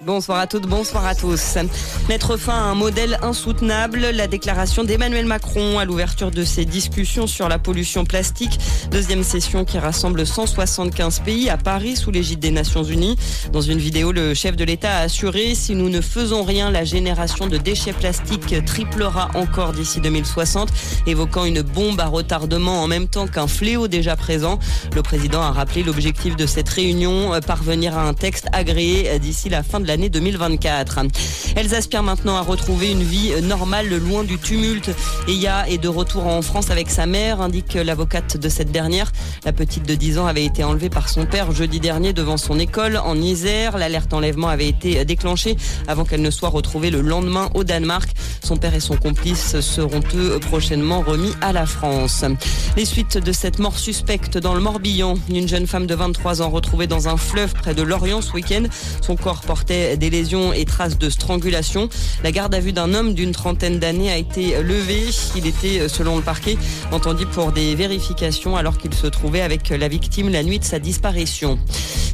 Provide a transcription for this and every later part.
Bonsoir à toutes, bonsoir à tous. Mettre fin à un modèle insoutenable, la déclaration d'Emmanuel Macron à l'ouverture de ses discussions sur la pollution plastique. Deuxième session qui rassemble 175 pays à Paris sous l'égide des Nations Unies. Dans une vidéo, le chef de l'État a assuré si nous ne faisons rien, la génération de déchets plastiques triplera encore d'ici 2060, évoquant une bombe à retardement en même temps qu'un fléau déjà présent. Le président a rappelé l'objectif de cette réunion, parvenir à un texte agréé d'ici la fin de l'année 2024. Elles aspirent maintenant à retrouver une vie normale loin du tumulte. Eya est de retour en France avec sa mère, indique l'avocate de cette dernière. La petite de 10 ans avait été enlevée par son père jeudi dernier devant son école en Isère. L'alerte enlèvement avait été déclenchée avant qu'elle ne soit retrouvée le lendemain au Danemark. Son père et son complice seront eux prochainement remis à la France. Les suites de cette mort suspecte dans le Morbihan. Une jeune femme de 23 ans retrouvée dans un fleuve près de Lorient ce week-end. Son corps portait et traces de strangulation. La garde à vue d'un homme d'une trentaine d'années a été levée. Il était, selon le parquet, entendu pour des vérifications alors qu'il se trouvait avec la victime la nuit de sa disparition.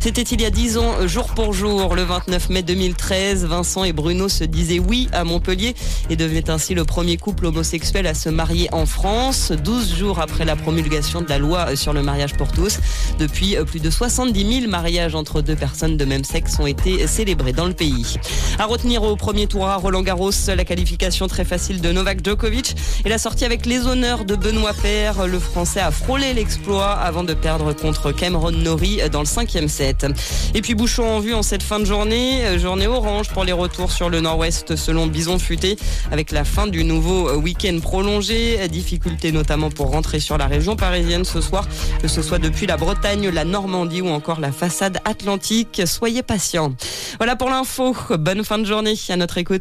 C'était il y a dix ans, jour pour jour, le 29 mai 2013. Vincent et Bruno se disaient oui à Montpellier et devenaient ainsi le premier couple homosexuel à se marier en France, 12 jours après la promulgation de la loi sur le mariage pour tous. Depuis, plus de 70 000 mariages entre deux personnes de même sexe ont été célébrés dans le pays. À retenir au premier tour à Roland Garros, la qualification très facile de Novak Djokovic et la sortie avec les honneurs de Benoît Paire. Le Français a frôlé l'exploit avant de perdre contre Cameron Norrie dans le cinquième set. Et puis bouchon en vue en cette fin de journée, euh, journée orange pour les retours sur le nord-ouest selon Bison Futé, avec la fin du nouveau week-end prolongé. Difficulté notamment pour rentrer sur la région parisienne ce soir, que ce soit depuis la Bretagne, la Normandie ou encore la façade atlantique. Soyez patients. Voilà pour l'info. Bonne fin de journée à notre écoute.